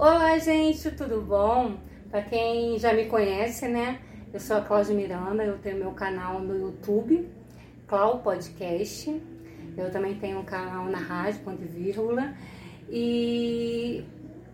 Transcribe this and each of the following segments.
Olá, gente, tudo bom? Para quem já me conhece, né? Eu sou a Cláudia Miranda, eu tenho meu canal no YouTube, Clau Podcast. Eu também tenho um canal na rádio, ponto e vírgula. E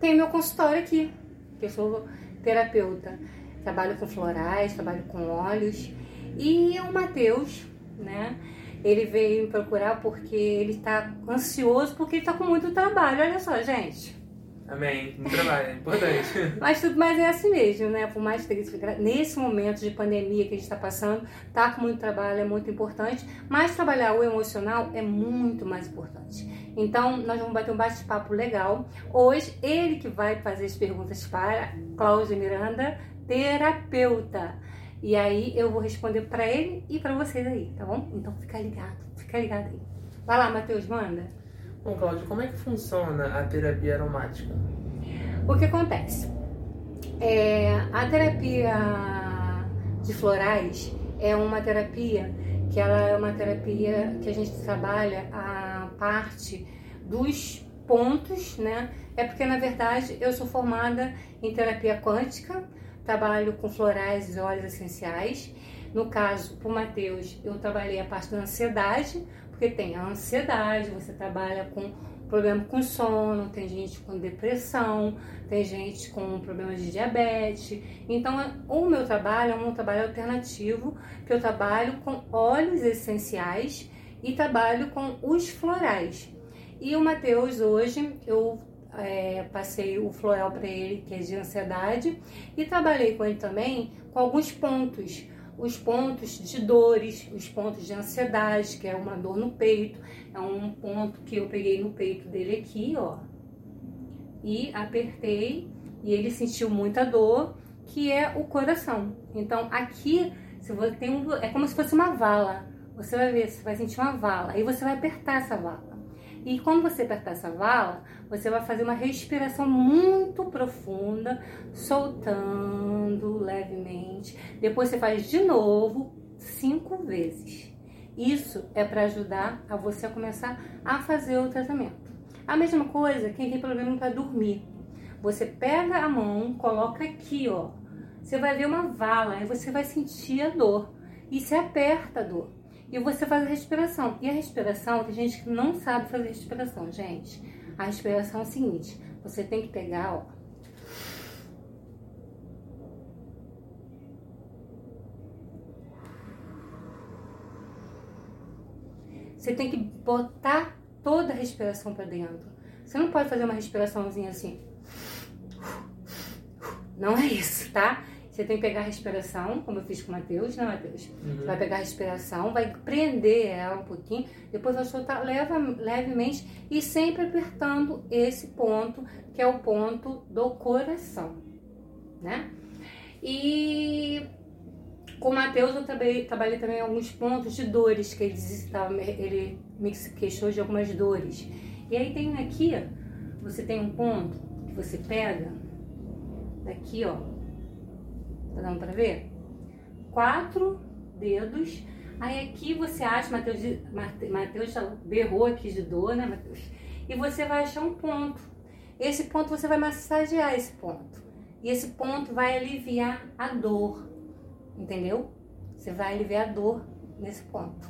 tenho meu consultório aqui, que eu sou terapeuta. Trabalho com florais, trabalho com óleos. E o Matheus, né? Ele veio me procurar porque ele está ansioso, porque ele está com muito trabalho. Olha só, gente. Amém. Um trabalho, é importante. mas tudo mais é assim mesmo, né? Por mais que nesse momento de pandemia que a gente está passando, tá com muito trabalho é muito importante, mas trabalhar o emocional é muito mais importante. Então, nós vamos bater um bate-papo legal. Hoje, ele que vai fazer as perguntas para Cláudia Miranda, terapeuta. E aí eu vou responder para ele e para vocês aí, tá bom? Então fica ligado, fica ligado aí. Vai lá, Matheus, manda. Bom, Cláudio, como é que funciona a terapia aromática? O que acontece? É, a terapia de florais é uma terapia que ela é uma terapia que a gente trabalha a parte dos pontos, né? É porque na verdade eu sou formada em terapia quântica, trabalho com florais e óleos essenciais. No caso, para o Matheus, eu trabalhei a parte da ansiedade, porque tem a ansiedade, você trabalha com problema com sono, tem gente com depressão, tem gente com problemas de diabetes. Então, o meu trabalho é um trabalho alternativo, que eu trabalho com óleos essenciais e trabalho com os florais. E o Matheus hoje eu é, passei o floral para ele, que é de ansiedade, e trabalhei com ele também com alguns pontos os pontos de dores, os pontos de ansiedade, que é uma dor no peito, é um ponto que eu peguei no peito dele aqui, ó, e apertei e ele sentiu muita dor, que é o coração. Então aqui, se você tem um, é como se fosse uma vala. Você vai ver, você vai sentir uma vala, aí você vai apertar essa vala. E quando você apertar essa vala, você vai fazer uma respiração muito profunda, soltando levemente. Depois você faz de novo cinco vezes. Isso é para ajudar a você a começar a fazer o tratamento. A mesma coisa quem tem problema para dormir. Você pega a mão, coloca aqui, ó. Você vai ver uma vala, aí você vai sentir a dor. E você aperta a dor e você faz a respiração. E a respiração, tem gente que não sabe fazer respiração, gente. A respiração é o seguinte: você tem que pegar, ó. Você tem que botar toda a respiração para dentro. Você não pode fazer uma respiraçãozinha assim. Não é isso, tá? Você tem que pegar a respiração, como eu fiz com o Matheus, né, Matheus? Uhum. Você vai pegar a respiração, vai prender ela um pouquinho, depois vai soltar leva, levemente e sempre apertando esse ponto, que é o ponto do coração, né? E com o Matheus eu trabalhei, trabalhei também alguns pontos de dores, que ele, ele me queixou de algumas dores. E aí tem aqui, você tem um ponto que você pega, daqui ó, Tá dando pra ver? Quatro dedos. Aí aqui você acha, Mateus, Mateus já berrou aqui de dor, né, Mateus? E você vai achar um ponto. Esse ponto você vai massagear esse ponto. E esse ponto vai aliviar a dor. Entendeu? Você vai aliviar a dor nesse ponto.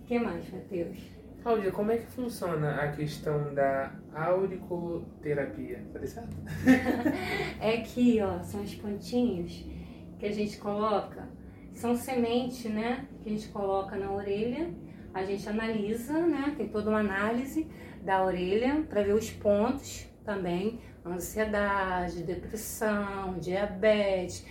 O que mais, Matheus? Cláudia, como é que funciona a questão da auriculoterapia? Falei certo? é aqui, ó, são os pontinhos que a gente coloca, são sementes, né? Que a gente coloca na orelha, a gente analisa, né? Tem toda uma análise da orelha para ver os pontos também, ansiedade, depressão, diabetes.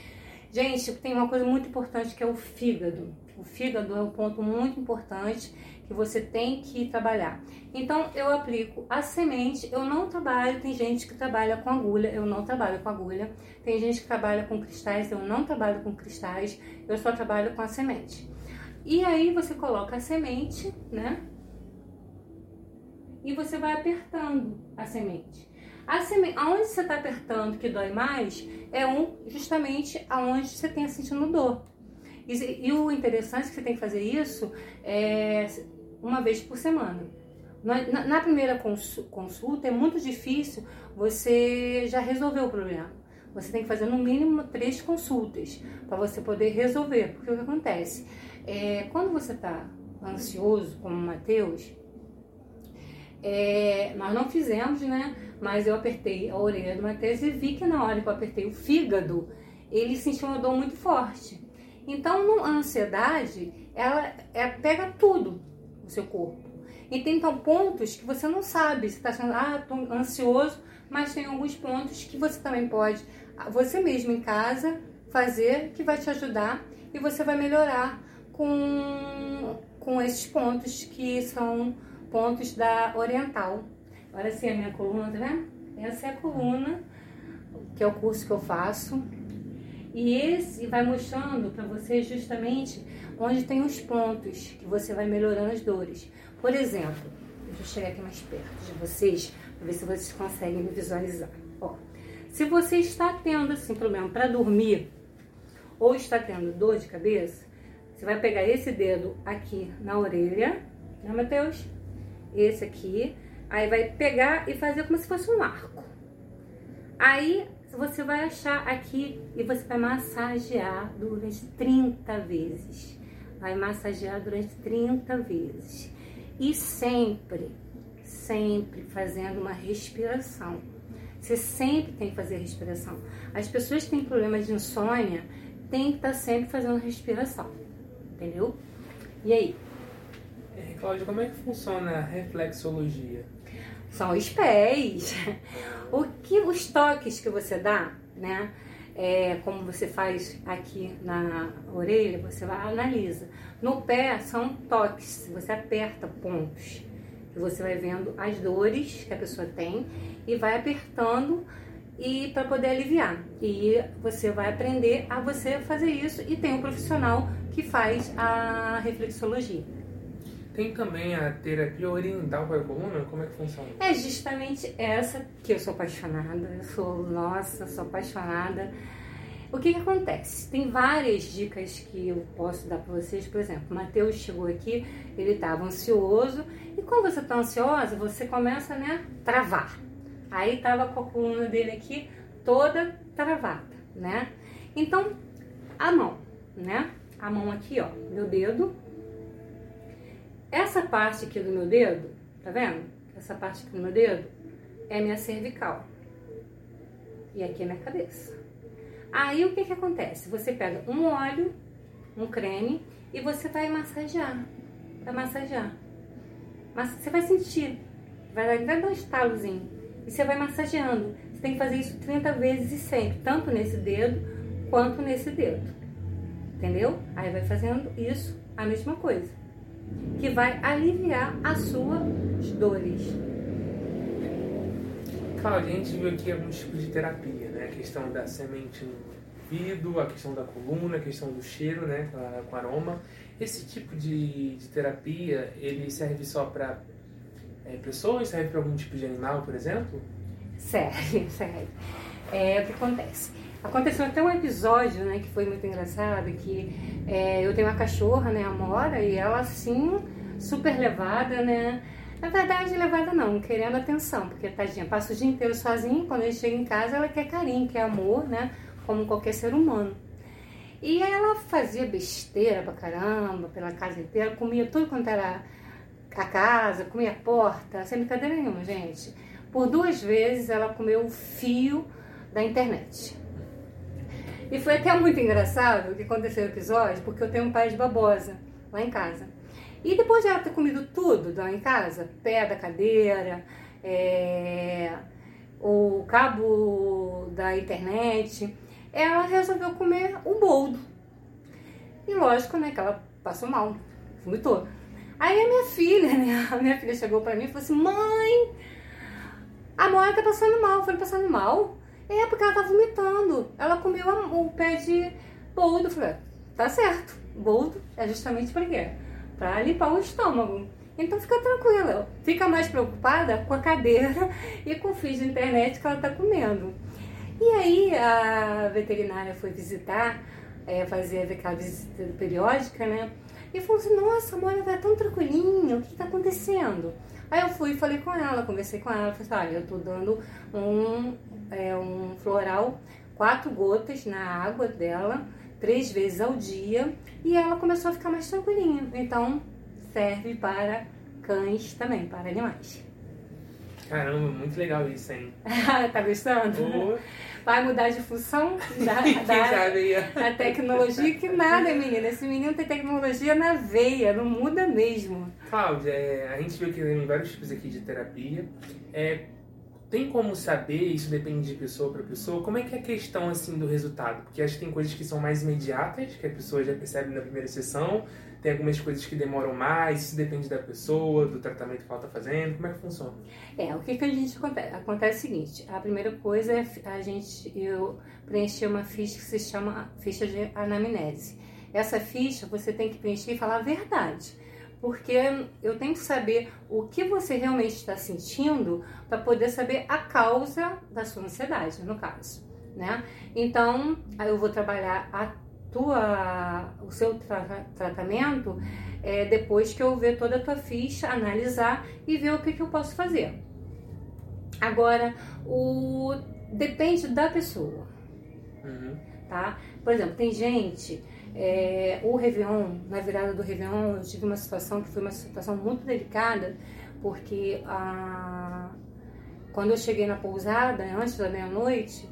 Gente, tem uma coisa muito importante que é o fígado. O fígado é um ponto muito importante que você tem que trabalhar. Então eu aplico a semente, eu não trabalho, tem gente que trabalha com agulha, eu não trabalho com agulha. Tem gente que trabalha com cristais, eu não trabalho com cristais, eu só trabalho com a semente. E aí você coloca a semente, né? E você vai apertando a semente. A semente, aonde você está apertando que dói mais é um justamente aonde você tem sentindo dor. E, e, o interessante é que você tem que fazer isso é uma vez por semana. Na, na primeira consulta é muito difícil você já resolver o problema. Você tem que fazer no mínimo três consultas para você poder resolver. Porque o que acontece? É, quando você está ansioso, como o Matheus, é, nós não fizemos, né? Mas eu apertei a orelha do Matheus e vi que na hora que eu apertei o fígado, ele sentiu uma dor muito forte. Então, a ansiedade, ela é, pega tudo no seu corpo. E tem então pontos que você não sabe. Você está achando, ah, tô ansioso, mas tem alguns pontos que você também pode, você mesmo em casa, fazer que vai te ajudar e você vai melhorar com, com esses pontos que são pontos da oriental. Olha assim a minha coluna, tá vendo? Essa é a coluna, que é o curso que eu faço. E esse vai mostrando para você justamente onde tem os pontos que você vai melhorando as dores. Por exemplo, deixa eu chegar aqui mais perto de vocês, para ver se vocês conseguem me visualizar. Ó, se você está tendo assim problema para dormir ou está tendo dor de cabeça, você vai pegar esse dedo aqui na orelha, né, Matheus? Esse aqui. Aí vai pegar e fazer como se fosse um arco. Aí você vai achar aqui e você vai massagear durante 30 vezes. Vai massagear durante 30 vezes. E sempre, sempre fazendo uma respiração. Você sempre tem que fazer respiração. As pessoas que têm problemas de insônia têm que estar sempre fazendo respiração. Entendeu? E aí? É, Cláudia, como é que funciona a reflexologia? São os pés. O que os toques que você dá, né? É, como você faz aqui na orelha, você vai analisa. No pé são toques, você aperta pontos. E você vai vendo as dores que a pessoa tem e vai apertando e para poder aliviar. E você vai aprender a você fazer isso e tem um profissional que faz a reflexologia. Tem também a terapia oriental para a coluna? Como é que funciona? É justamente essa que eu sou apaixonada. Eu sou, nossa, sou apaixonada. O que, que acontece? Tem várias dicas que eu posso dar para vocês. Por exemplo, o Matheus chegou aqui, ele estava ansioso. E quando você está ansiosa, você começa né, travar. Aí estava com a coluna dele aqui toda travada, né? Então, a mão, né? A mão aqui, ó, meu dedo essa parte aqui do meu dedo, tá vendo? Essa parte aqui do meu dedo é minha cervical. E aqui é minha cabeça. Aí o que que acontece? Você pega um óleo, um creme e você vai massagear. Vai massagear. Mas você vai sentir. Vai dar um estalozinho. E você vai massageando. Você tem que fazer isso 30 vezes e sempre. Tanto nesse dedo quanto nesse dedo. Entendeu? Aí vai fazendo isso, a mesma coisa que vai aliviar as suas dores. Cláudia, a gente viu aqui alguns tipos de terapia, né? A questão da semente no ouvido, a questão da coluna, a questão do cheiro, né? Com, aroma. Esse tipo de, de terapia, ele serve só para é, pessoas? Serve para algum tipo de animal, por exemplo? Serve, serve. É o que acontece. Aconteceu até um episódio, né, que foi muito engraçado, que é, eu tenho uma cachorra, né, a Mora, e ela assim, super levada, né, na verdade, levada não, querendo atenção, porque tadinha, passa o dia inteiro sozinha, quando ele chega em casa ela quer carinho, quer amor, né, como qualquer ser humano. E ela fazia besteira pra caramba, pela casa inteira, comia tudo quanto era a casa, comia a porta, sem brincadeira nenhuma, gente. Por duas vezes ela comeu o fio da internet. E foi até muito engraçado o que aconteceu no episódio, porque eu tenho um pai de babosa lá em casa. E depois de ela ter comido tudo lá em casa, pé da cadeira, é, o cabo da internet, ela resolveu comer o boldo. E lógico, né, que ela passou mal, vomitou. Aí a minha filha, né, a minha filha chegou pra mim e falou assim, mãe, a mãe tá passando mal. Eu falei, passando mal? É, porque ela tá vomitando. Ela comeu o pé de boldo. Falei, tá certo. Boldo é justamente para quê? Pra limpar o estômago. Então fica tranquila. Fica mais preocupada com a cadeira e com o fio de internet que ela tá comendo. E aí a veterinária foi visitar, é, fazer aquela visita periódica, né? E falou assim, nossa, a Mônica tá tão tranquilinha, o que tá acontecendo? Aí eu fui e falei com ela, conversei com ela, falei assim, olha, eu tô dando um, é, um floral, quatro gotas na água dela, três vezes ao dia, e ela começou a ficar mais tranquilinha. Então, serve para cães também, para animais. Caramba, muito legal isso, hein? tá gostando? Oh. Vai mudar de função da, da, da tecnologia? Que nada, menina. Esse menino tem tecnologia na veia, não muda mesmo. Cláudia, é, a gente viu que tem vários tipos aqui de terapia. É, tem como saber, isso depende de pessoa para pessoa, como é que é a questão assim do resultado? Porque acho que tem coisas que são mais imediatas, que a pessoa já percebe na primeira sessão, tem algumas coisas que demoram mais, isso depende da pessoa, do tratamento que ela está fazendo, como é que funciona? É, o que, que a gente acontece? Acontece o seguinte, a primeira coisa é a gente, eu preencher uma ficha que se chama ficha de anamnese. Essa ficha você tem que preencher e falar a verdade porque eu tenho que saber o que você realmente está sentindo para poder saber a causa da sua ansiedade, no caso, né? Então, aí eu vou trabalhar a tua, o seu tra tratamento é, depois que eu ver toda a tua ficha, analisar e ver o que, que eu posso fazer. Agora, o depende da pessoa, Uhum. tá? Por exemplo, tem gente é, o Réveillon, na virada do Réveillon, eu tive uma situação que foi uma situação muito delicada, porque a, quando eu cheguei na pousada, antes da meia-noite,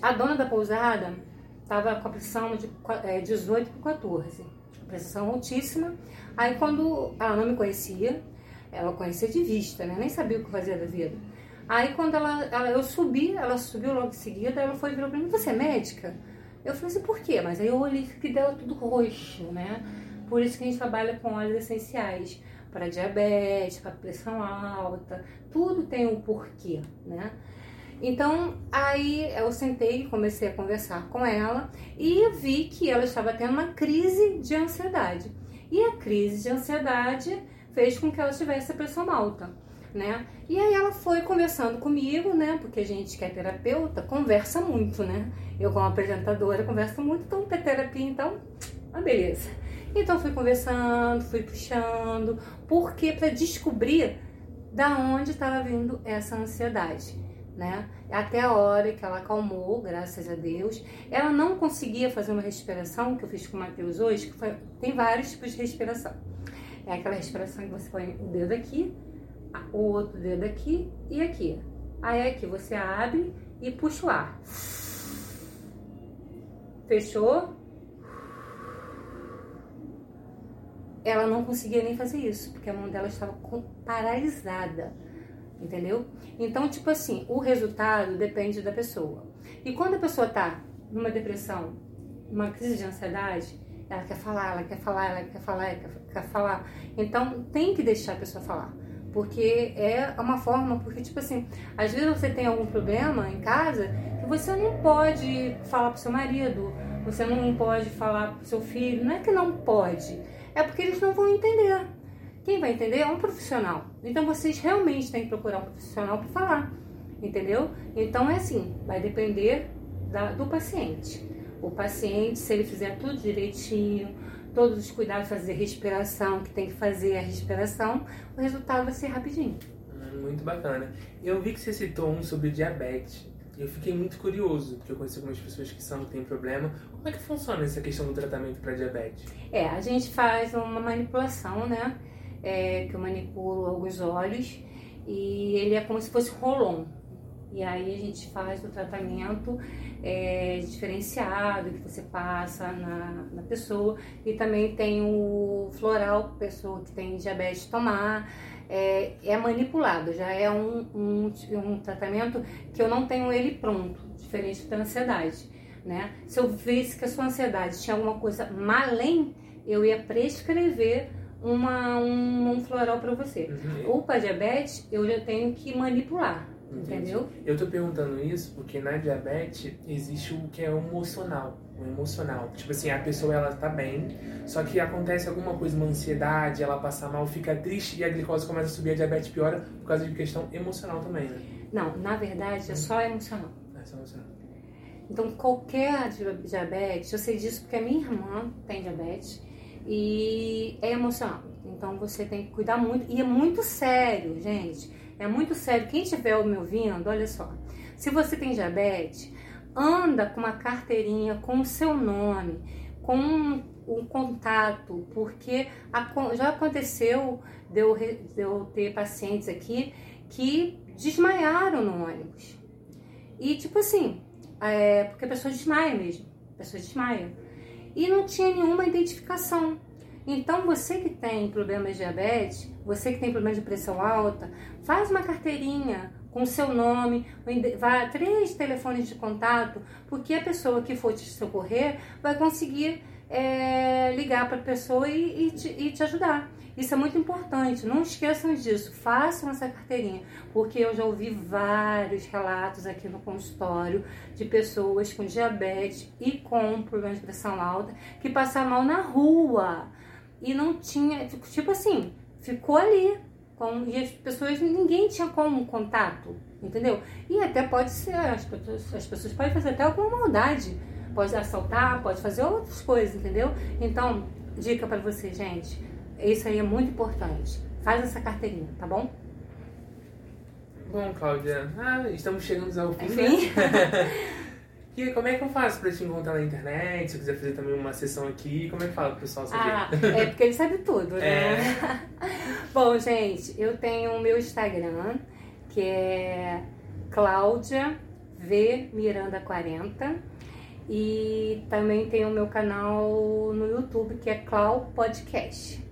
a dona da pousada estava com a pressão de é, 18 por 14, pressão altíssima. Aí quando ela não me conhecia, ela conhecia de vista, né? Nem sabia o que fazia da vida. Aí quando ela, ela eu subi, ela subiu logo em seguida, ela foi e virou para mim, você é médica? Eu falei assim, por quê? Mas aí eu olhei que dela tudo roxo, né? Por isso que a gente trabalha com óleos essenciais para diabetes, para pressão alta, tudo tem um porquê, né? Então, aí eu sentei e comecei a conversar com ela e vi que ela estava tendo uma crise de ansiedade. E a crise de ansiedade fez com que ela tivesse a pressão alta né? E aí ela foi conversando comigo, né? Porque a gente que é terapeuta conversa muito, né? Eu como apresentadora converso muito, então ter terapia, então, ah, beleza. Então fui conversando, fui puxando, porque para descobrir da onde estava vindo essa ansiedade, né? Até a hora que ela acalmou, graças a Deus. Ela não conseguia fazer uma respiração que eu fiz com o Matheus hoje, que foi, tem vários tipos de respiração. É aquela respiração que você põe o dedo aqui, o outro dedo aqui e aqui. Aí aqui você abre e puxa o ar. Fechou? Ela não conseguia nem fazer isso, porque a mão dela estava paralisada, entendeu? Então, tipo assim, o resultado depende da pessoa. E quando a pessoa tá numa depressão, numa crise de ansiedade, ela quer falar, ela quer falar, ela quer falar, ela quer falar. Então, tem que deixar a pessoa falar porque é uma forma, porque tipo assim, às vezes você tem algum problema em casa que você não pode falar pro seu marido, você não pode falar pro seu filho, não é que não pode, é porque eles não vão entender. Quem vai entender é um profissional. Então vocês realmente têm que procurar um profissional para falar, entendeu? Então é assim, vai depender da, do paciente. O paciente, se ele fizer tudo direitinho, todos os cuidados, fazer respiração, que tem que fazer a respiração, o resultado vai ser rapidinho. Hum, muito bacana. Eu vi que você citou um sobre diabetes. Eu fiquei muito curioso, porque eu conheci algumas pessoas que são têm problema. Como é que funciona essa questão do tratamento para diabetes? É, a gente faz uma manipulação, né? É, que eu manipulo alguns olhos e ele é como se fosse rolon. E aí a gente faz o tratamento é, diferenciado que você passa na, na pessoa. E também tem o floral, pessoa que tem diabetes tomar. É, é manipulado, já é um, um, um tratamento que eu não tenho ele pronto, diferente da ansiedade. Né? Se eu visse que a sua ansiedade tinha alguma coisa além, eu ia prescrever uma, um, um floral para você. Uhum. Ou para diabetes, eu já tenho que manipular. Entendi. Entendeu? Eu tô perguntando isso porque na diabetes existe o que é emocional. O emocional. Tipo assim, a pessoa ela tá bem, só que acontece alguma coisa, uma ansiedade, ela passa mal, fica triste e a glicose começa a subir, a diabetes piora por causa de questão emocional também, né? Não, na verdade é só emocional. É só emocional. Então qualquer diabetes, eu sei disso porque a minha irmã tem diabetes e é emocional. Então você tem que cuidar muito. E é muito sério, gente. É muito sério. Quem estiver me ouvindo, olha só. Se você tem diabetes, anda com uma carteirinha com o seu nome, com um, um contato, porque já aconteceu de eu, de eu ter pacientes aqui que desmaiaram no ônibus. E tipo assim, é, porque a pessoa desmaia mesmo, a pessoa desmaia. E não tinha nenhuma identificação. Então, você que tem problemas de diabetes, você que tem problemas de pressão alta, faz uma carteirinha com seu nome, vá três telefones de contato, porque a pessoa que for te socorrer vai conseguir é, ligar para a pessoa e, e, te, e te ajudar. Isso é muito importante, não esqueçam disso, façam essa carteirinha, porque eu já ouvi vários relatos aqui no consultório de pessoas com diabetes e com problemas de pressão alta que passaram mal na rua e não tinha, tipo assim, ficou ali. Com, e as pessoas, ninguém tinha como contato, entendeu? E até pode ser, as pessoas, as pessoas podem fazer até alguma maldade, pode assaltar, pode fazer outras coisas, entendeu? Então, dica para você, gente, isso aí é muito importante. Faz essa carteirinha, tá bom? Bom, Cláudia, ah, estamos chegando ao fim, Enfim. né? E como é que eu faço pra te encontrar na internet? Se eu quiser fazer também uma sessão aqui, como é que fala pro pessoal saber? Ah, é porque ele sabe tudo, né? É. Bom, gente, eu tenho o meu Instagram, que é Cláudia V Miranda 40. E também tem o meu canal no YouTube, que é Clau Podcast.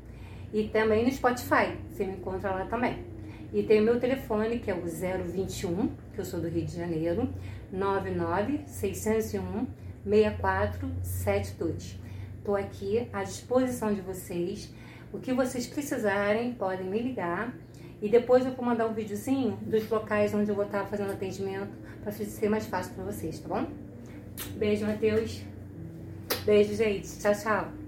E também no Spotify, você me encontra lá também. E tem o meu telefone, que é o 021, que eu sou do Rio de Janeiro, 99 601 6472. Estou aqui à disposição de vocês. O que vocês precisarem, podem me ligar. E depois eu vou mandar um videozinho dos locais onde eu vou estar fazendo atendimento para ser mais fácil para vocês, tá bom? Beijo, Matheus. Beijo, gente. Tchau, tchau.